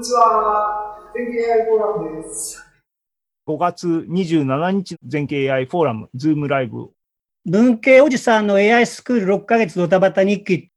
にちは。全景 AI フォーラムです。5月27日全景 AI フォーラム、 Zoomライブ。文系おじさんの AI スクール6ヶ月ドタバタ日記。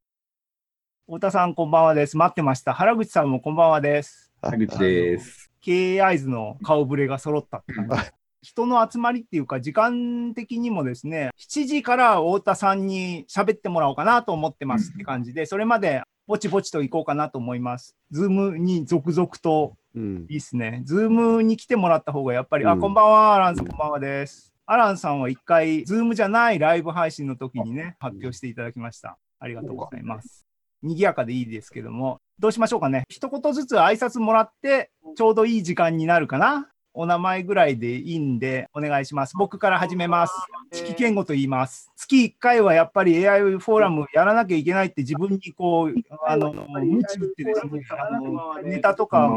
太田さんこんばんはです。待ってました。原口さんもこんばんはです。原口です。経営 AI'sの顔ぶれが揃ったって感じ。人の集まりっていうか、時間的にもですね、7時から太田さんに喋ってもらおうかなと思ってますって感じで、それまでぼちぼちと行こうかなと思います。 Zoomに続々と、いいっすね。 Zoomに来てもらった方がやっぱり、うん、あ、こんばんは、アランさん、こんばんはです。アランさんは一回、 Zoomじゃないライブ配信の時にね、発表していただきました。ありがとうございます。賑やかでいいですけども、どうしましょうかね。一言ずつ挨拶もらって、ちょうどいい時間になるかな。お名前ぐらいでいいんで、お願いします。僕から始めます。四季健吾と言います。月1回はやっぱり AI フォーラムやらなきゃいけないって自分にこう、あの、鞭打ってですね、あの、ネタとか、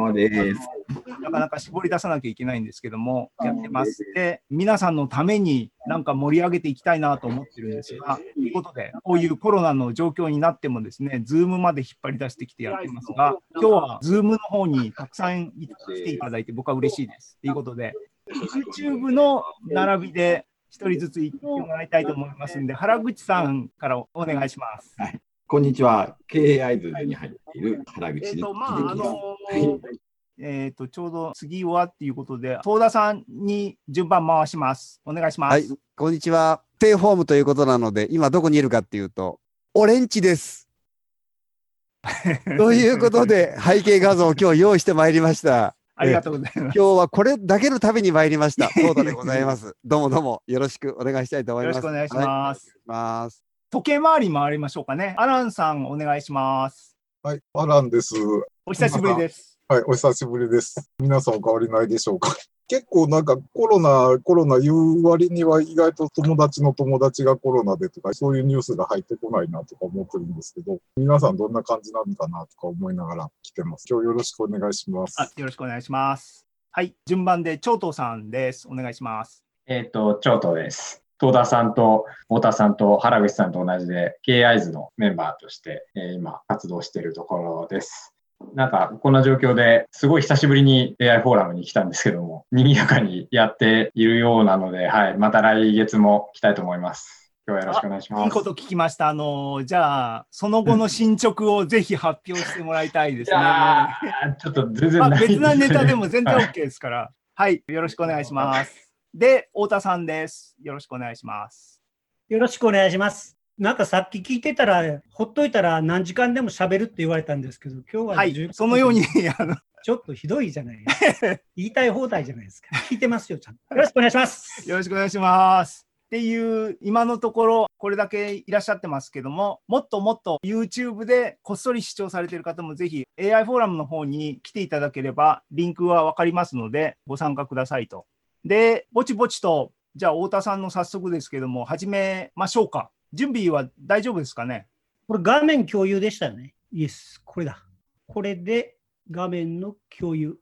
なかなか絞り出さなきゃいけないんですけども、やってます。で、皆さんのためになんか盛り上げていきたいなと思ってるんですが、ということで、こういうコロナの状況になってもですね、 Zoomまで引っ張り出してきてやってますが、今日は Zoomの方にたくさん来ていただいて僕は嬉しいです。ということで、YouTube の並びで一人ずつ言ってもらいたいと思いますんで、原口さんからお願いします。はい、こんにちは。経営アイズに入っている原口です。えっと、まあ、あのー、えっ、と、ちょうど次はっていうことで、東田さんに順番回します。お願いします。はい、こんにちは。ステイホームということなので、今どこにいるかっていうと、オレンジです。ということで、背景画像を今日用意してまいりました。ありがとうございます。今日はこれだけのために参りました。そうでございます。どうもどうもよろしくお願いしたいと思います。よろしくお願いします。はい、ます時計回り回りましょうかね。アランさんお願いします。はい、アランです。お久しぶりです。はい、お久しぶりです。皆さんお変わりないでしょうか？結構なんかコロナ、コロナ言う割には意外と友達の友達がコロナでとか、そういうニュースが入ってこないなとか思ってるんですけど、皆さんどんな感じなのかなとか思いながら来てます。今日よろしくお願いします。あよろしくお願いします。はい、順番で長藤さんです。お願いします。えっ、ー、と、長藤です。東田さんと太田さんと原口さんと同じで、KIs のメンバーとして、えー、今活動しているところです。なんか、こんな状況ですごい久しぶりに AI フォーラムに来たんですけども、賑やかにやっているようなので、はい、また来月も来たいと思います。今日はよろしくお願いします。いいこと聞きました。あの、じゃあ、その後の進捗をぜひ発表してもらいたいですね。ちょっと全然、まあ、別なネタでも全然 OK ですから。はい、よろしくお願いします。で、太田さんです。よろしくお願いします。よろしくお願いします。なんかさっき聞いてたら、ほっといたら何時間でも喋るって言われたんですけど、今日は、はい、そのように あのちょっとひどいじゃない 言いたい放題じゃないですか。聞いてますよ、ちゃんと。よろしくお願いします。よろしくお願いします。っていう今のところこれだけいらっしゃってますけどももっともっと YouTube でこっそり視聴されている方もぜひ AI フォーラムの方に来ていただければリンクは分かりますのでご参加くださいと。でぼちぼちとじゃあ太田さんの早速ですけども始めましょうか。準備は大丈夫ですかね？これ画面共有でしたよね。イエス、これだ。これで画面の共有。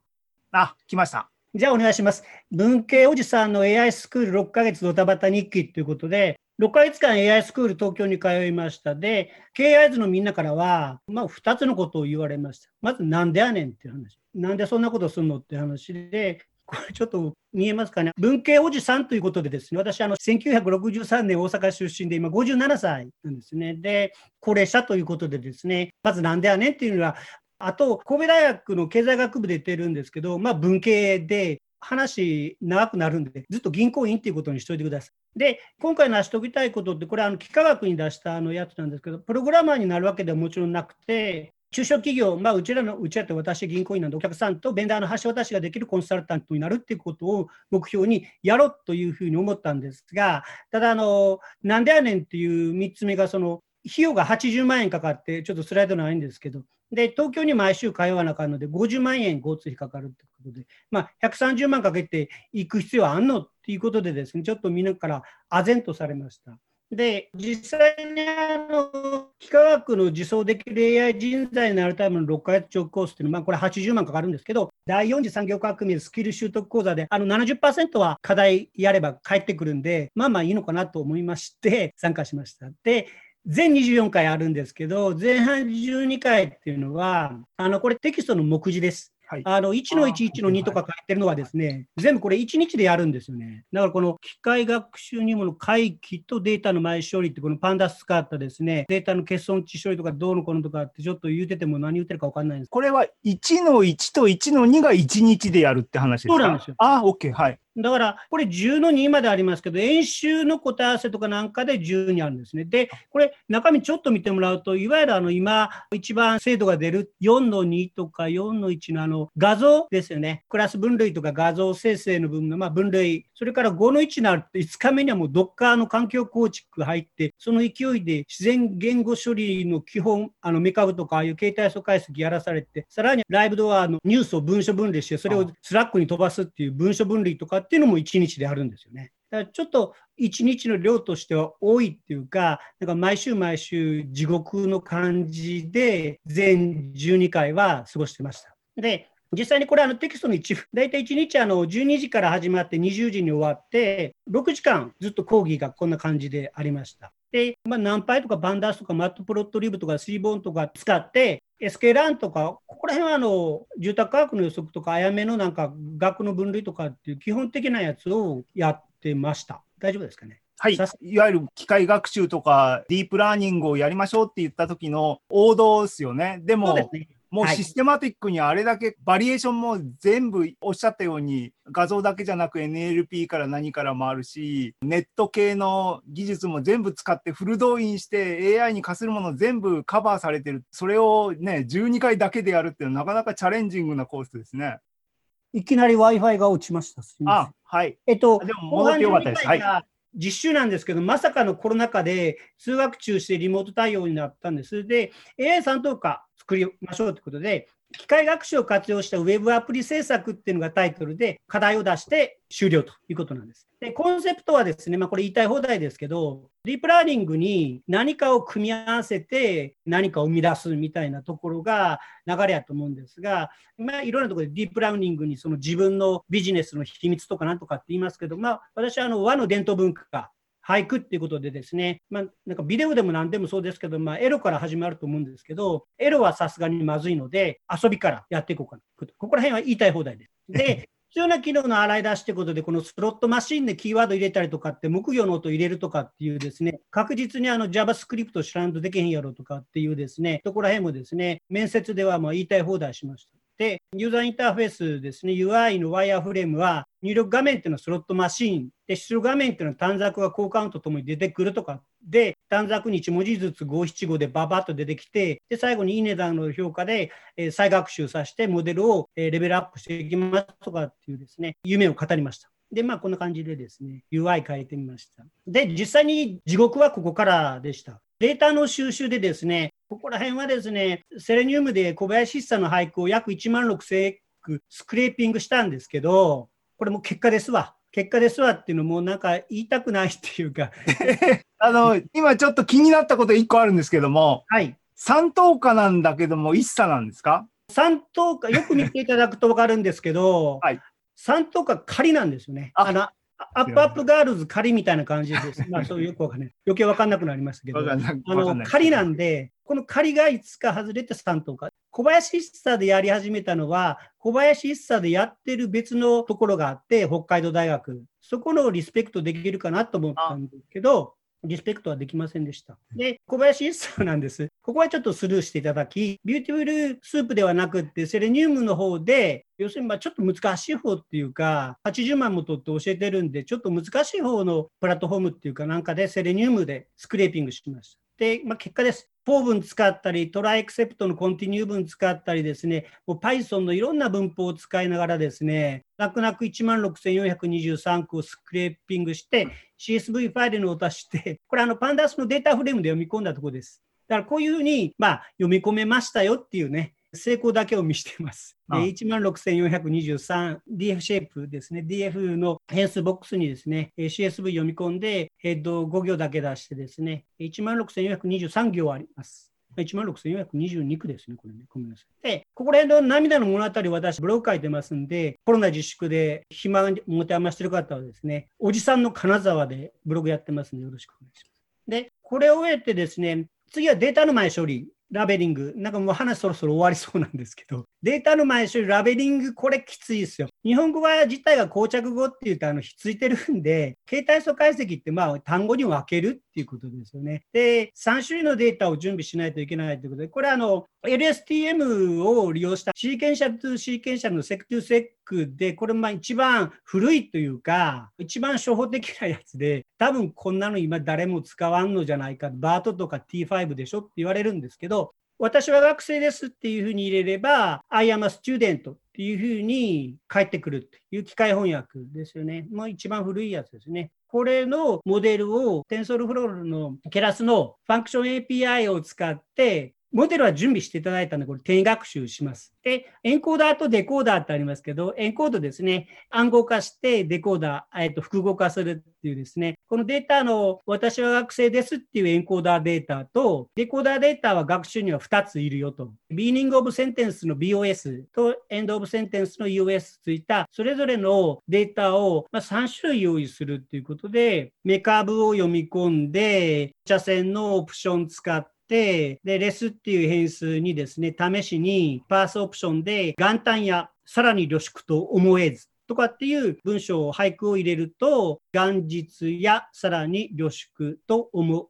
あ、来ました。じゃあお願いします。文系おじさんの AI スクール6ヶ月ドタバタ日記ということで、6ヶ月間 AI スクール東京に通いましたで、KI ズのみんなからは、まあ、2つのことを言われました。まず、なんでやねんっていう話。なんでそんなことするのって話で、これちょっと見えますかね。文系おじさんということでですね、私、あの、1963年大阪出身で、今57歳なんですね。で、高齢者ということでですね、まずなんでやねんっていうのは、あと、神戸大学の経済学部で言ってるんですけど、まあ、文系で、話長くなるんで、ずっと銀行員っていうことにしておいてください。で、今回成し遂げたいことって、これ、あの幾何学に出したあのやつなんですけど、プログラマーになるわけではもちろんなくて、中小企業、まあ、うちらの、うちらって私、銀行員なんで、お客さんとベンダーの橋渡しができるコンサルタントになるっていうことを目標にやろうというふうに思ったんですが、ただ、あの、なんでやねんっていう3つ目が、その、費用が80万円かかって、ちょっとスライドないんですけど、で、東京に毎週通わなあかんので、50万円交通費かかるということで、まあ、130万かけて行く必要あんのっていうことでですね、ちょっとみんなから唖然とされました。で、実際にあの、幾何学の自走できる AI 人材になるための6ヶ月長コースっていうのは、まあ、これ80万かかるんですけど、第4次産業革命スキル習得講座で、あの70%は課題やれば返ってくるんで、まあまあいいのかなと思いまして、参加しました。で、全24回あるんですけど、前半12回っていうのは、あの、これテキストの目次です。はいあの1の1、1の2とか書いてるのはですね、全部これ1日でやるんですよね。だからこの機械学習入門の回帰とデータの前処理って、このパンダス使ったですね、データの欠損値処理とかどうのこうのとかってちょっと言うてても何言ってるか分かんないんです。これは1の1と1の2が1日でやるって話ですか？そうなんですよあ、OK、はい。だから、これ10の2までありますけど、演習の答え合わせとかなんかで10にあるんですね。で、これ中身ちょっと見てもらうと、いわゆるあの今一番精度が出る4の2とか4の1のあの画像ですよね。クラス分類とか画像生成の分のまあ分類、それから5の1になると5日目にはもう Docker の環境構築入って、その勢いで自然言語処理の基本、あの MeCabとかああいう形態素解析やらされて、さらにライブドアのニュースを文書分類して、それを Slackに飛ばすっていう文書分類とかっていうのも1日であるんですよね。だからちょっと1日の量としては多いっていうか、なんか毎週毎週地獄の感じで全12回は過ごしてました。で、実際にこれあのテキストの一部、大体1日あの12時から始まって20時に終わって、6時間ずっと講義がこんな感じでありました。で、まあ、 NumPyとか Pandasとか Matplotlibとか Seabornとか使って、 sklearnとか、ここら辺はあの住宅科学の予測とか、あやめのなんか学の分類とかっていう基本的なやつをやってました。大丈夫ですかね？はい、いさわゆる機械学習とかディープラーニングをやりましょうって言った時の王道ですよね。でも、ね。はいもうシステマティックにあれだけバリエーションも全部おっしゃったように画像だけじゃなく NLP から何からもあるしネット系の技術も全部使ってフル動員して AI に課するもの全部カバーされてるそれをね12回だけでやるっていうのはなかなかチャレンジングなコースですね。いきなり Wi-Fi が落ちました。すみませんあはいえっと、でも戻ってよかったです後半12回が実習なんですけど、まさかのコロナ禍で通学中してリモート対応になったんです。で、AI 三等価作りましょうということで、機械学習を活用したウェブアプリ制作っていうのがタイトルで課題を出して終了ということなんです。で、コンセプトはですね、まあこれ言いたい放題ですけど、ディープラーニングに何かを組み合わせて何かを生み出すみたいなところが流れやと思うんですが、まあ、いろんなところでディープラーニングにその自分のビジネスの秘密とかなんとかって言いますけど、まあ、私はあの和の伝統文化、俳句っていうことでですね、まあ、なんかビデオでも何でもそうですけど、まあ、エロから始まると思うんですけど、エロはさすがにまずいので、遊びからやっていこうかな。ここら辺は言いたい放題です。で、必要な機能の洗い出しってことで、このスロットマシンでキーワード入れたりとかって、木魚の音入れるとかっていうですね、確実にあの JavaScript 知らんとできへんやろとかっていうですね、ところら辺もですね、面接ではまあ言いたい放題しました。で、ユーザーインターフェースですね、UI のワイヤーフレームは、入力画面っていうのはスロットマシーン、で、出力画面っていうのは短冊が交換とともに出てくるとか、で、短冊に1文字ずつ五七五でババッと出てきて、で、最後にいい値段の評価で、えー再学習させて、モデルを、えーレベルアップしていきますとかっていうですね、夢を語りました。で、まあ、こんな感じでですね、UI 変えてみました。で、実際に地獄はここからでした。データの収集でですね、ここら辺はですね、セレニウムで小林久の俳句を約1万6000句スクレーピングしたんですけど、これも結果ですわ。結果ですわっていうのもなんか言いたくないっていうか、あの今ちょっと気になったこと1個あるんですけどもはい。三等価なんだけども一茶なんですか？三等価、よく見ていただくと分かるんですけど、はい三等価仮なんですよね。ああのアップアップガールズ仮みたいな感じです。まあそういうよくわかんない。余計分かんなくなりましたけど。あの仮なんで、この仮がいつか外れて3等か。小林一茶でやり始めたのは、小林一茶でやってる別のところがあって、北海道大学。そこのリスペクトできるかなと思ったんですけど、リスペクトはできませんでした。で、小林一茶なんです。ここはちょっとスルーしていただき、 Beautiful Soup ではなくって、 Seleniumの方で、要するにまちょっと難しい方っていうか、80万も取って教えてるんで、ちょっと難しい方のプラットフォームっていうかなんかで Seleniumでスクレーピングしました。で、まあ、結果です。フォー文使ったり、 try except の continue 文使ったりですね、もう Python のいろんな文法を使いながらですね、泣く泣く16,423個をスクレーピングして、CSV ファイルのを足して、これあのパンダースのデータフレームで読み込んだところです。だからこういうふうに、まあ、読み込めましたよっていうね、成功だけを見せています。であ16,423 DF シェイプですね、DF の変数ボックスにですね、えー CSV 読み込んで、ヘッド5行だけ出してですね、16,423行あります。16,422句ですね、これね。ごめんなさい。で、ここら辺の涙の物語、私、ブログ書いてますんで、コロナ自粛で暇に持て余してる方はですね、おじさんの金沢でブログやってますんで、よろしくお願いします。で、これを終えてですね、次はデータの前処理。ラベリング、なんかもう話そろそろ終わりそうなんですけど、データの前処理、ラベリング、これきついですよ。日本語は自体が膠着語っていうと、あの、ひっついてるんで、形態素解析ってまあ単語に分けるっていうことですよね。で、3種類のデータを準備しないといけないということで、これあの、LSTM を利用した sequential to sequential の seq2seq で、これまあ一番古いというか、一番初歩的なやつで、多分こんなの今誰も使わんのじゃないか、 BERT とか T5 でしょって言われるんですけど、私は学生ですっていうふうに入れれば、I am a student っていうふうに返ってくるっていう機械翻訳ですよね。もう一番古いやつですね。これのモデルを TensorFlow のケラスのファンクション API を使ってモデルは準備していただいたので、これ、定学習します。で、エンコーダーとデコーダーってありますけど、エンコードですね、暗号化してデコーダー、えっと、復号化するっていうですね、このデータの私は学生ですっていうエンコーダーデータと、デコーダーデータは学習には2ついるよと。 beginning of sentence の BOS とエンドオブセンテンスの US ついた、それぞれのデータを3種類用意するっていうことで、 MeCabを読み込んで、茶線のオプション使って、で、レスっていう変数にですね、試しにパースオプションで元旦やさらに旅縮と思えずとかっていう文章を俳句を入れると、元日やさらに旅宿と思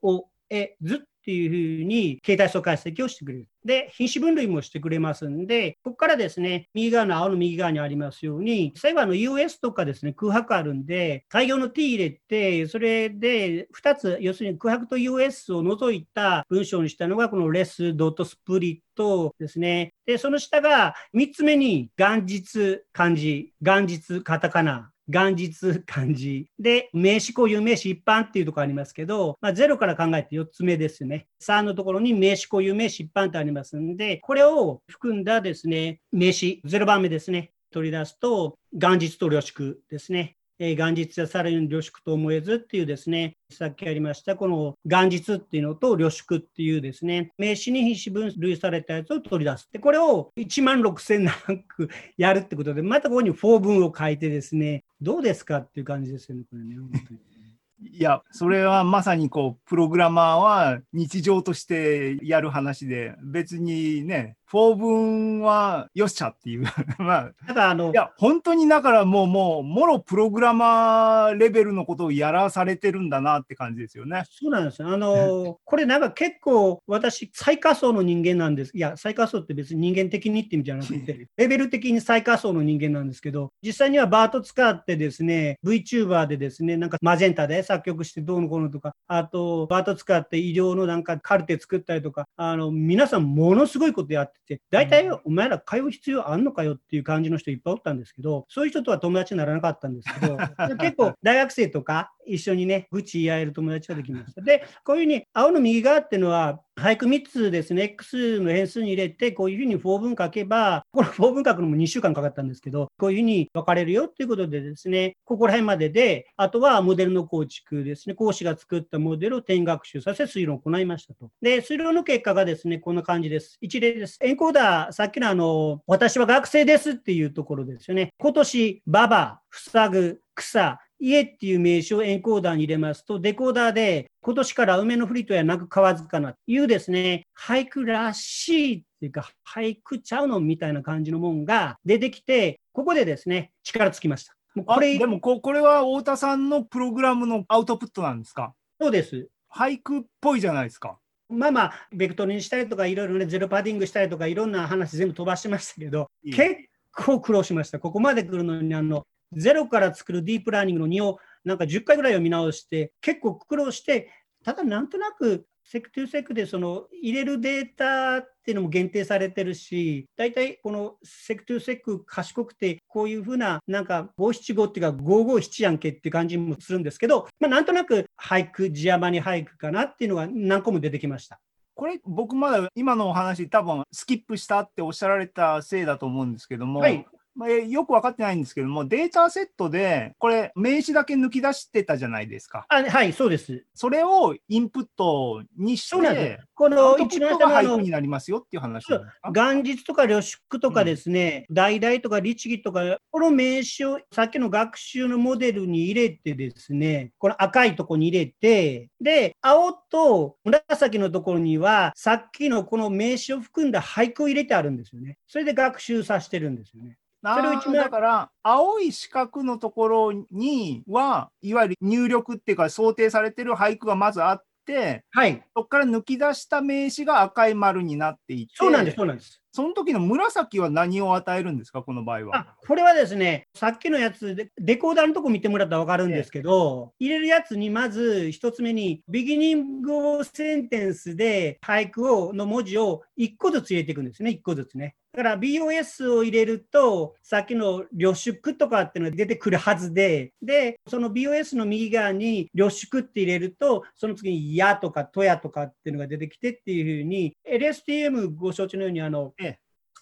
えずっていうふうに携帯素解析をしてくれる。で、品種分類もしてくれますんで、ここからですね、右側の青の右側にありますように、最後あの US とかですね、空白あるんで、開業の t 入れて、それで2つ、要するに空白と US を除いた文章にしたのが、このレスドットスプリットですね。で、その下が3つ目に元日漢字、元日カタカナ、元日漢字。で、名詞固有名詞一般っていうところありますけど、まあ、0から考えて4つ目ですね。3のところに名詞固有名詞一般ってありますんで、これを含んだですね、名詞0番目ですね。取り出すと、元日と旅縮ですね。えー、元日やさらに旅縮と思えずっていうですね、さっきありました、この元日っていうのと旅縮っていうですね、名詞に品詞分類されたやつを取り出す。で、これを1万6000何句やるってことで、またここに4文を書いてですね、どうですかっていう感じですよね、これね。いや、それはまさにこう、プログラマーは日常としてやる話で、別にね、法文はよっしゃっていう まあ、ただあの、いや、本当にだからもう、もう、もろプログラマーレベルのことをやらされてるんだなって感じですよね。そうなんですあの、これなんか結構私、最下層の人間なんです。いや、最下層って別に人間的にって意味じゃなくて、レベル的に最下層の人間なんですけど、実際にはバート使ってですね、VTuber でですね、なんかマゼンタで作曲してどうのこうのとか、あと、バート使って医療のなんかカルテ作ったりとか、あの、皆さんものすごいことやってて、大体お前ら通う必要あんのかよっていう感じの人いっぱいおったんですけど、そういう人とは友達にならなかったんですけど、結構大学生とか一緒にね、愚痴言い合える友達ができました。で、こういうふうに青の右側っていうのは、俳句3つですね、X の変数に入れて、こういうふうに4文書けば、この4文書くのも2週間かかったんですけど、こういうふうに分かれるよっていうことでですね、ここら辺までで、あとはモデルの構築ですね、講師が作ったモデルを点学習させ、推論を行いましたと。で、推論の結果がですね、こんな感じです。一例です。エンコーダー、さっきのあの、私は学生ですっていうところですよね。今年、ババ、塞ぐ、草、家っていう名詞をエンコーダーに入れますと、デコーダーで今年から梅のフリートやなく河塚なというですね、俳句らしいっていうか、俳句ちゃうのみたいな感じのもんが出てきて、ここでですね、力つきました。もうこれでもこ、これは太田さんのプログラムのアウトプットなんですか？そうです。俳句っぽいじゃないですか。まあまあ、ベクトルにしたりとか、いろいろね、ゼロパディングしたりとか、いろんな話全部飛ばしましたけど、結構苦労しました。ここまで来るのに、あの、ゼロから作るディープラーニングの2をなんか10回ぐらいを見直して、結構苦労して、ただなんとなく seq2seq でその入れるデータっていうのも限定されてるし、大体この seq2seq 賢くて、こういうふうななんか五七五っていうか557やんけっていう感じもするんですけど、まあ、なんとなく俳句、字余りに俳句かなっていうのが何個も出てきました。これ僕まだ今のお話多分スキップしたっておっしゃられたせいだと思うんですけども、はい、まあ、えよく分かってないんですけども、データセットで、これ、名詞だけ抜き出してたじゃないですか。あはい、そうです。それをインプットにしてす、。こアの一番下のになりますよっていう話なんですか？元日とか旅宿とかですね、代々とか律儀とか、この名詞をさっきの学習のモデルに入れてですね、この赤いところに入れて、で、青と紫のところには、さっきのこの名詞を含んだ俳句を入れてあるんですよね。それで学習させてるんですよね。あそれを一番ーだから、青い四角のところには、いわゆる入力っていうか、想定されてる俳句がまずあって、はい。そこから抜き出した名詞が赤い丸になっていて、そうなんです、そうなんです。その時の紫は何を与えるんですか、この場合は。あこれはですね、さっきのやつで、デコーダーのとこ見てもらったら分かるんですけど、入れるやつにまず一つ目に、ビギニングセンテンスで俳句をの文字を1個ずつ入れていくんですね、1個ずつね。だから BOS を入れると、さっきの旅宿とかっていうのが出てくるはずで、で、その BOS の右側に旅宿って入れると、その次にやとかとやとかっていうのが出てきてっていうふうに、LSTM ご承知のように、あの、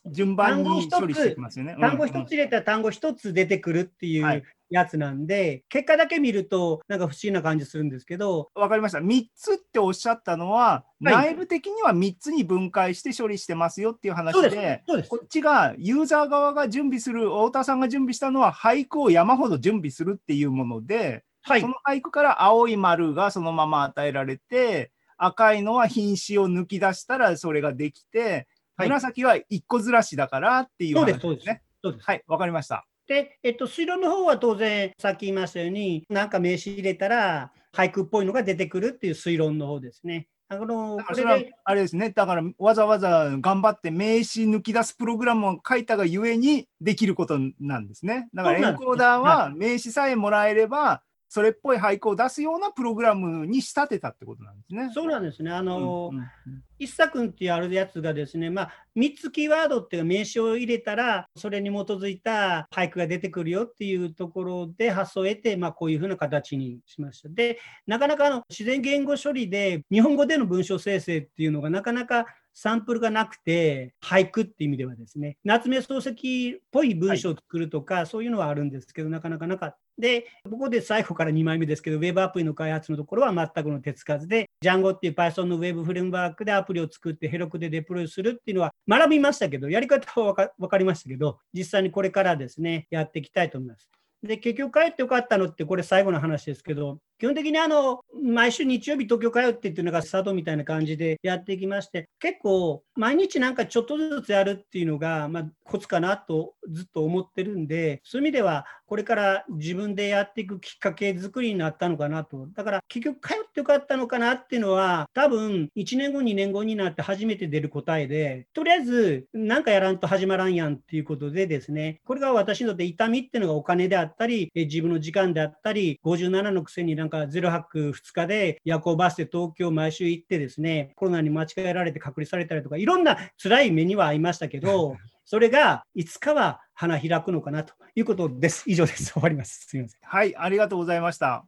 順番に単語一つ処理していきますよね。単語うん一つ入れたら単語一つ出てくるっていはいうやつなんで、結果だけ見るとなんか不思議な感じするんですけど、わかりました。3つっておっしゃったのは、内部的には3つに分解して処理してますよっていう話で、でです。こっちがユーザー側が準備する、太田さんが準備したのは俳句を山ほど準備するっていうもので、はいそ。の俳句から青い丸がそのまま与えられて、赤いのは品詞を抜き出したらそれができて、はい紫は一個ずらしだからっていう話です。そうですね。。そうです。はい、わかりました。で、えっと、水路の方は当然、さっき言いましたように、なんか名詞入れたら、俳句っぽいのが出てくるっていう推論の方ですね。あのれはあれですね、だからわざわざ頑張って名詞抜き出すプログラムを書いたがゆえにできることなんですね。だからエンコーダーは名詞さえもらえれば、それっぽい俳句を出すようなプログラムに仕立てたってことなんですね。そうなんですね。あの、うんうん一作っていうあるやつがですね、まあ、3つキーワードっていうか名詞を入れたら、それに基づいた俳句が出てくるよっていうところで発想を得て、まあ、こういうふうな形にしました。で、なかなかあの自然言語処理で日本語での文章生成っていうのがなかなかサンプルがなくて、俳句っていう意味ではですね、夏目漱石っぽい文章を作るとか、そういうのはあるんですけど、なかなかなかった。で、ここで最後から2枚目ですけど、ウェブアプリの開発のところは全くの手つかずで、Django っていう Python のウェブフレームワークでアプリを作ってヘロクでデプロイするっていうのは学びましたけど、やり方は分かわかりましたけど、実際にこれからですね、やっていきたいと思います。で、結局帰ってよかったのって、これ最後の話ですけど、基本的にあの、毎週日曜日東京通ってっていうのがスタートみたいな感じでやっていきまして、結構毎日なんかちょっとずつやるっていうのが、まあ、コツかなとずっと思ってるんで、そういう意味では、これから自分でやっていくきっかけ作りになったのかなと。だから結局通ってよかったのかなっていうのは、多分1年後、2年後になって初めて出る答えで、とりあえずなんかやらんと始まらんやんっていうことでですね、これが私にとって痛みっていうのがお金であったり、自分の時間であったり、57のくせになんか0泊2日で夜行バスで東京毎週行ってですね、コロナに間違えられて隔離されたりとか、いろんな辛い目には遭いましたけど、それがいつかは花開くのかなということです。以上です。終わります。すみません。はい、ありがとうございました。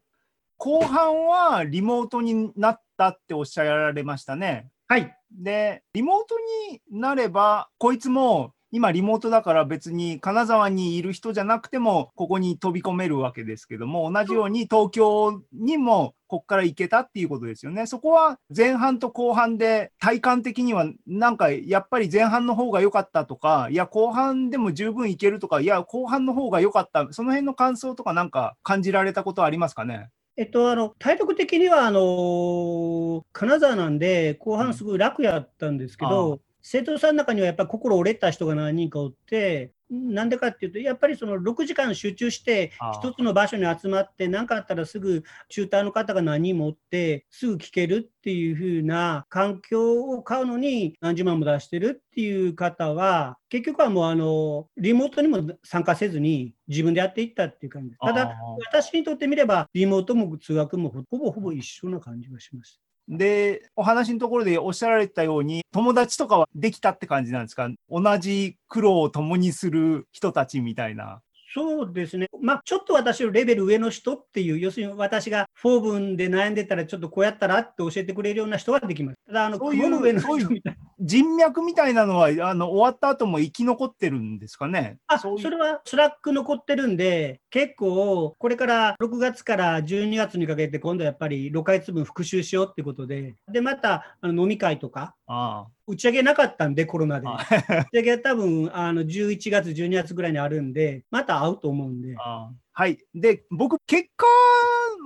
後半はリモートになったっておっしゃられましたね。はい。で、リモートになれば、こいつも今リモートだから別に金沢にいる人じゃなくてもここに飛び込めるわけですけども、同じように東京にもここから行けたっていうことですよね。そこは前半と後半で体感的にはなんかやっぱり前半の方が良かったとか、いや後半でも十分いけるとか、いや後半の方が良かった、その辺の感想とかなんか感じられたことはありますかね？えっと、あの体力的にはあの金沢なんで、後半すごい楽やったんですけど、生徒さんの中にはやっぱり心折れた人が何人かおって、なんでかっていうと、やっぱりその6時間集中して一つの場所に集まって、何かあったらすぐチューターの方が何人もおって、すぐ聞けるっていう風な環境を買うのに何十万も出してるっていう方は、結局はもうあのリモートにも参加せずに自分でやっていったっていう感じです。ただ、私にとってみれば、リモートも通学もほぼほぼ一緒な感じがします。で、お話のところでおっしゃられたように、友達とかはできたって感じなんですか？同じ苦労を共にする人たちみたいな。そうですね、まあ、ちょっと私よりレベル上の人っていう、要するに私がフォーブンで悩んでたら、ちょっとこうやったらって教えてくれるような人はできます。ただ、あのそういう上の人みたい人脈みたいなのは、あの、終わった後も生き残ってるんですかね？あそれは Slack 残ってるんで、結構、これから6月から12月にかけて、今度やっぱり6ヶ月分復習しようってことで、で、またあの飲み会とか、あ打ち上げなかったんで、コロナで。あ打ち上げは多分あの11月、12月ぐらいにあるんで、また会うと思うんで、あはい。で、僕、結果、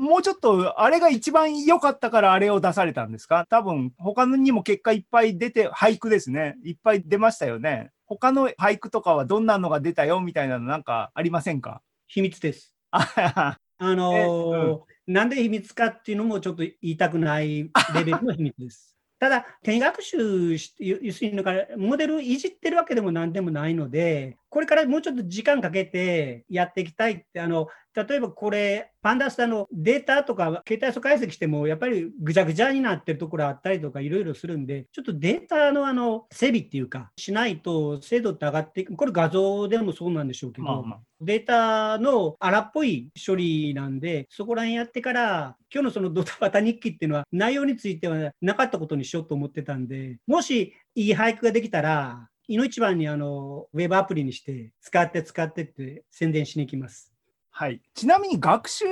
もうちょっと、あれが一番良かったからあれを出されたんですか？多分、他にも結果いっぱい出て、俳句ですね。いっぱい出ましたよね。他の俳句とかはどんなのが出たよみたいなのなんかありませんか？秘密です。ああのーなんで秘密かっていうのもちょっと言いたくないレベルの秘密です。ただ、手学習して、要するにモデルいじってるわけでもなんでもないので、これからもうちょっと時間かけてやっていきたいって、あの例えばこれ、パンダスタのデータとか、携帯素解析しても、やっぱりぐちゃぐちゃになってるところあったりとか、いろいろするんで、ちょっとデータのあの整備っていうか、しないと精度って上がっていく、これ画像でもそうなんでしょうけど、まあまあ。データの荒っぽい処理なんで、そこら辺やってから、今日のそのドタバタ日記っていうのは、内容についてはなかったことにしようと思ってたんで、もしいい俳句ができたら、いの一番にあのウェブアプリにして、使って使ってって宣伝しに行きます。はい。ちなみに学習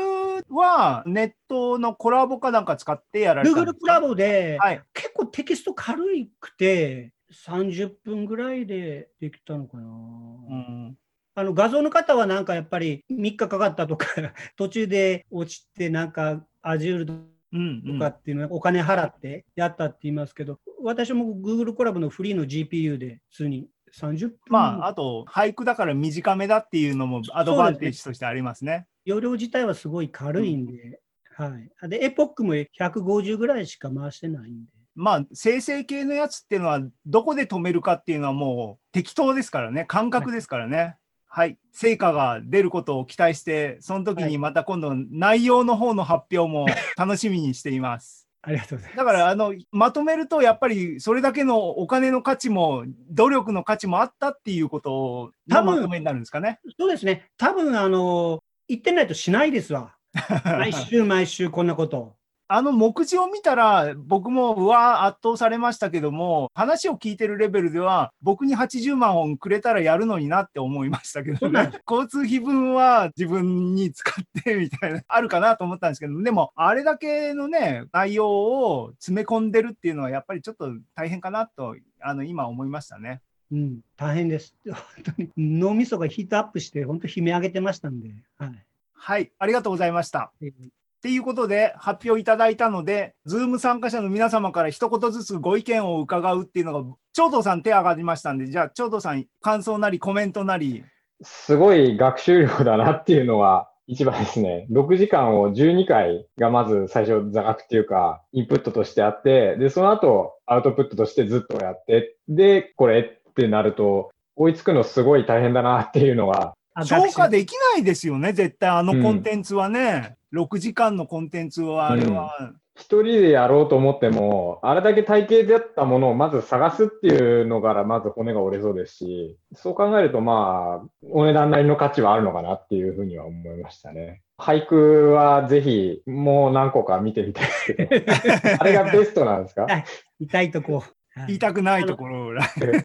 はネットのコラボかなんか使ってやられたんです Google かコラボで、はい。結構テキスト軽くて、30分ぐらいでできたのかな。うんあの画像の方はなんかやっぱり3日かかったとか、途中で落ちて、なんか Azure うんうんとかっていうのはお金払ってやったって言いますけど、私も Google コラボのフリーの GPU で普通に30分、まあ、あと、俳句だから短めだっていうのもアドバンテージとしてありますね。容量自体はすごい軽いんで、はい。で、エポックも150ぐらいしか回してないんで。まあ、生成系のやつっていうのは、どこで止めるかっていうのはもう適当ですからね、感覚ですからね。はい。成果が出ることを期待して、その時にまた今度、内容の方の発表も楽しみにしています。ありがとうございます。だから、あの、まとめると、やっぱりそれだけのお金の価値も、努力の価値もあったっていうこと多分のまとめになるんですかね。そうですね。多分あの、言ってないとしないですわ。毎週毎週こんなこと。あの目次を見たら、僕もうわー圧倒されましたけども、話を聞いてるレベルでは、僕に80万本くれたらやるのになって思いましたけどね。交通費分は自分に使ってみたいな、あるかなと思ったんですけど、でも、あれだけのね、内容を詰め込んでるっていうのは、やっぱりちょっと大変かなと、あの、今思いましたね。うん、大変です。本当に脳みそがヒートアップして、本当悲鳴上げてましたんで。はい。はい、ありがとうございました。えーっていうことで発表いただいたので、 Zoom 参加者の皆様から一言ずつご意見を伺うっていうのが、長藤さん手上がりましたんで、じゃあ長藤さん、感想なりコメントなり、すごい学習量だなっていうのが一番ですね。6時間を12回がまず最初座学っていうか、インプットとしてあって、で、その後アウトプットとしてずっとやって、で、これってなると、追いつくのすごい大変だなっていうのが、あ消化できないですよね、絶対あのコンテンツはね。6時間のコンテンツは、あれは。一人でやろうと思っても、あれだけ体系だったものをまず探すっていうのからまず骨が折れそうですし、そう考えるとまあ、お値段なりの価値はあるのかなっていうふうには思いましたね。俳句はぜひもう何個か見てみたいですけど、あれがベストなんですか？痛いとこ。はい言いたくないところら。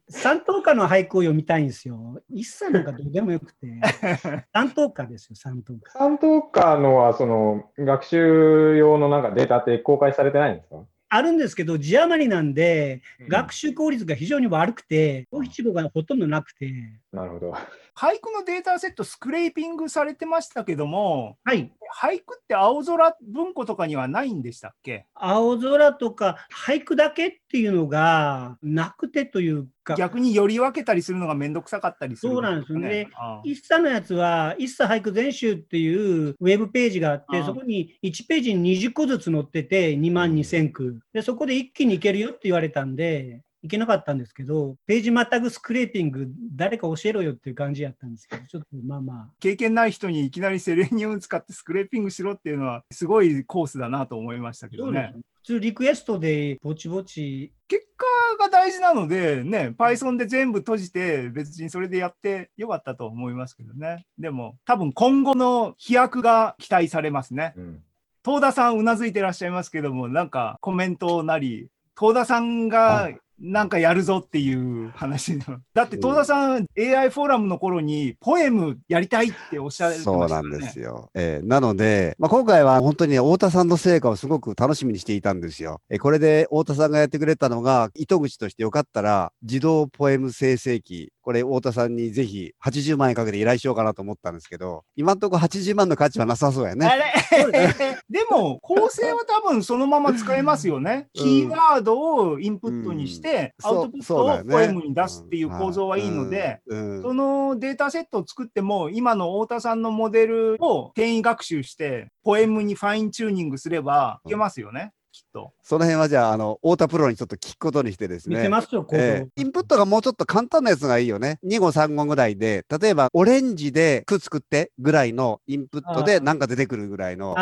三等歌の俳句を読みたいんですよ。一切なんかどうでもよくて。三等歌ですよ、三等歌。三等価のはその学習用のなんかデータって公開されてないんですか？あるんですけど、字余りなんで、うん学習効率が非常に悪くて、五七五がほとんどなくて。なるほど。俳句のデータセットスクレーピングされてましたけども、はい。俳句って青空文庫とかにはないんでしたっけ？青空とか俳句だけっていうのがなくてというか、逆により分けたりするのがめんどくさかったりするそうなんですよね。一茶のやつは、一茶俳句全集っていうウェブページがあって、そこに1ページに20個ずつ載ってて、2万2000句。で、そこで一気にいけるよって言われたんで、いけなかったんですけど、ページまたぐスクレーピング、誰か教えろよっていう感じやったんですけど、ちょっとまあまあ、経験ない人にいきなりセレニウム使ってスクレーピングしろっていうのは、すごいコースだなと思いましたけどねそうです。普通リクエストでぼちぼち、結果が大事なので、ね、Python で全部閉じて、別にそれでやってよかったと思いますけどね。でも、多分今後の飛躍が期待されますね。うん東田さんうなずいてらっしゃいますけども、なんかコメントなり、東田さんがなんかやるぞっていう話の。だって、東田さん、AI フォーラムの頃に、ポエムやりたいっておっしゃってましたそう。なんですよ。えーなので、まあ、今回は本当にね、太田さんの成果をすごく楽しみにしていたんですよ。えーこれで太田さんがやってくれたのが、糸口としてよかったら、自動ポエム生成器、これ太田さんにぜひ80万円かけて依頼しようかなと思ったんですけど、今んとこ80万の価値はなさそうやね。あれ？でも、構成は多分そのまま使えますよね。うん。キーワードをインプットにして、うん。アウトプットをポエムに出すっていう構造はいいので、そのデータセットを作っても、今の太田さんのモデルを転移学習して、ポエムにファインチューニングすればいけますよね、と。その辺はじゃあ、あの、太田プロにちょっと聞くことにしてですね。見せますよ。ええインプットがもうちょっと簡単なやつがいいよね。2号3号ぐらいで、例えばオレンジで句作ってぐらいのインプットであーなんか出てくるぐらいの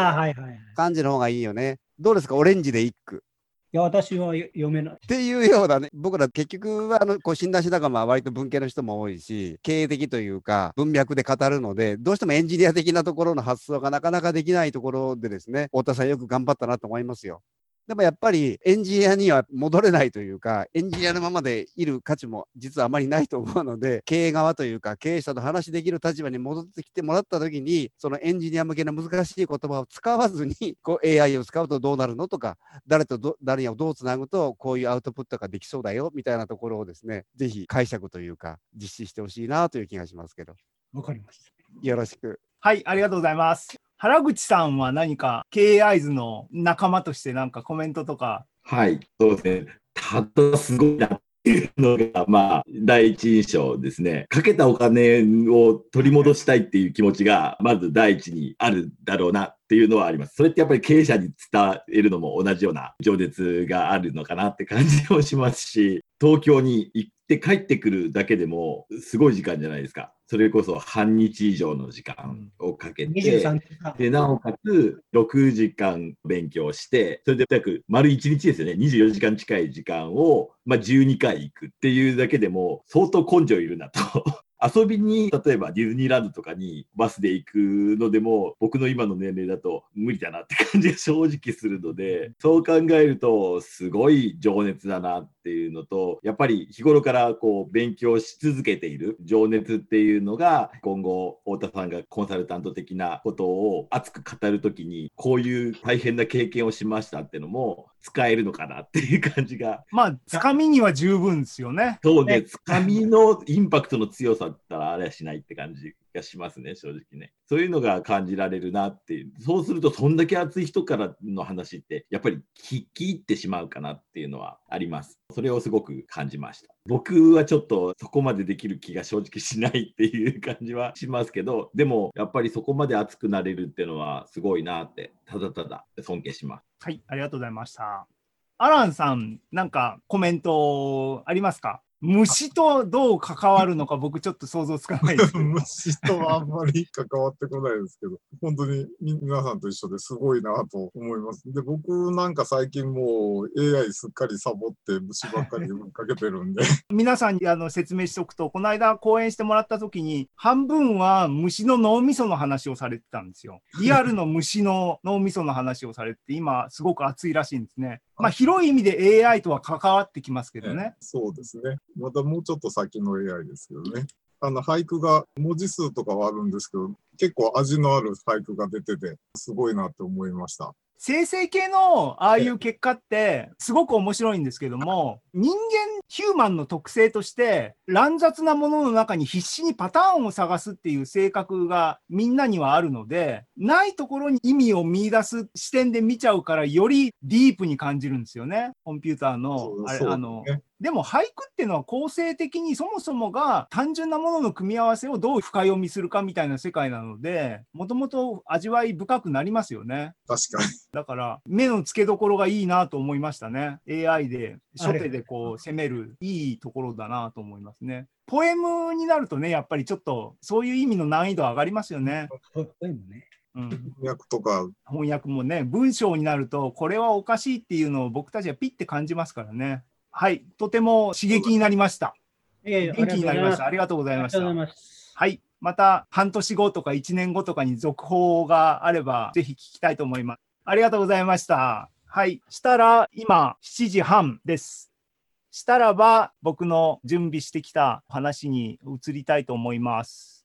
感じの方がいいよね。どうですか？オレンジで一句。や、私は読めない。っていうようなね、僕ら結局はあのこう診断士仲間は割と文系の人も多いし、経営的というか文脈で語るので、どうしてもエンジニア的なところの発想がなかなかできないところでですね、太田さんよく頑張ったなと思いますよ。でもやっぱりエンジニアには戻れないというか、エンジニアのままでいる価値も実はあまりないと思うので、経営側というか、経営者と話できる立場に戻ってきてもらったときに、そのエンジニア向けの難しい言葉を使わずに、こう AI を使うとどうなるのとか、誰とど誰をどうつなぐとこういうアウトプットができそうだよみたいなところをですね、ぜひ解釈というか実施してほしいなという気がしますけど、わかりました。よろしく。はい、ありがとうございます。原口さんは何か KAIs の仲間としてなんかコメントとか。はい、そうですね。ただすごいなっていうのが、まあ、第一印象ですね。かけたお金を取り戻したいっていう気持ちが、まず第一にあるだろうなっていうのはあります。それってやっぱり経営者に伝えるのも同じような情熱があるのかなって感じもしますし、東京に行って帰ってくるだけでも、すごい時間じゃないですか。それこそ半日以上の時間をかけて、23時間。で、なおかつ、6時間勉強して、それで約丸1日ですよね、24時間近い時間を、まあ、12回行くっていうだけでも、相当根性いるなと。遊びに、例えばディズニーランドとかにバスで行くのでも、僕の今の年齢だと無理だなって感じが正直するので、そう考えると、すごい情熱だなっていうのと、やっぱり日頃からこう勉強し続けている情熱っていうのが、今後、太田さんがコンサルタント的なことを熱く語るときに、こういう大変な経験をしましたっていうのも使えるのかなっていう感じが。まあ、つかみには十分ですよね。そうね、ね。つかみのインパクトの強さだったらあれはしないって感じがしますね、正直ね。そういうのが感じられるなっていう。そうすると、そんだけ熱い人からの話って、やっぱり聞き入ってしまうかなっていうのはあります。それをすごく感じました。僕はちょっとそこまでできる気が正直しないっていう感じはしますけど、でもやっぱりそこまで熱くなれるっていうのはすごいなって、ただただ尊敬します。はい、ありがとうございました。アランさん、なんかコメントありますか？虫とどう関わるのか僕ちょっと想像つかないですけど。虫とはあんまり関わってこないですけど、本当にみ皆さんと一緒ですごいなと思います。で、僕なんか最近もう AI すっかりサボって虫ばっかり追いかけてるんで、皆さんにあの説明しておくと、この間講演してもらった時に、半分は虫の脳みその話をされてたんですよ。リアルの虫の脳みその話をされてて、今すごく熱いらしいんですね。まあ広い意味で AI とは関わってきますけどね。そうですね。またもうちょっと先の AI ですけどね。あの俳句が文字数とかはあるんですけど、結構味のある俳句が出てて、すごいなって思いました。生成系のああいう結果ってすごく面白いんですけども人間ヒューマンの特性として乱雑なものの中に必死にパターンを探すっていう性格がみんなにはあるのでないところに意味を見出す視点で見ちゃうからよりディープに感じるんですよね。コンピューターのあれあのねでも俳句っていうのは構成的にそもそもが単純なものの組み合わせをどう深読みするかみたいな世界なのでもともと味わい深くなりますよね。確かに。だから、目の付けどころがいいなと思いましたね。AI で、初手でこう攻めるいいところだなと思いますね。ポエムになるとね、やっぱりちょっとそういう意味の難易度上がりますよね。ね。うん、訳とか、翻訳もね、文章になると、これはおかしいっていうのを僕たちはピッて感じますからね。はい、とても刺激になりました。元気になりました。ありがとうございました。はい。また半年後とか1年後とかに続報があれば、ぜひ聞きたいと思います。ありがとうございました。はい。したら、今、7時半です。したらば、僕の準備してきた話に移りたいと思います。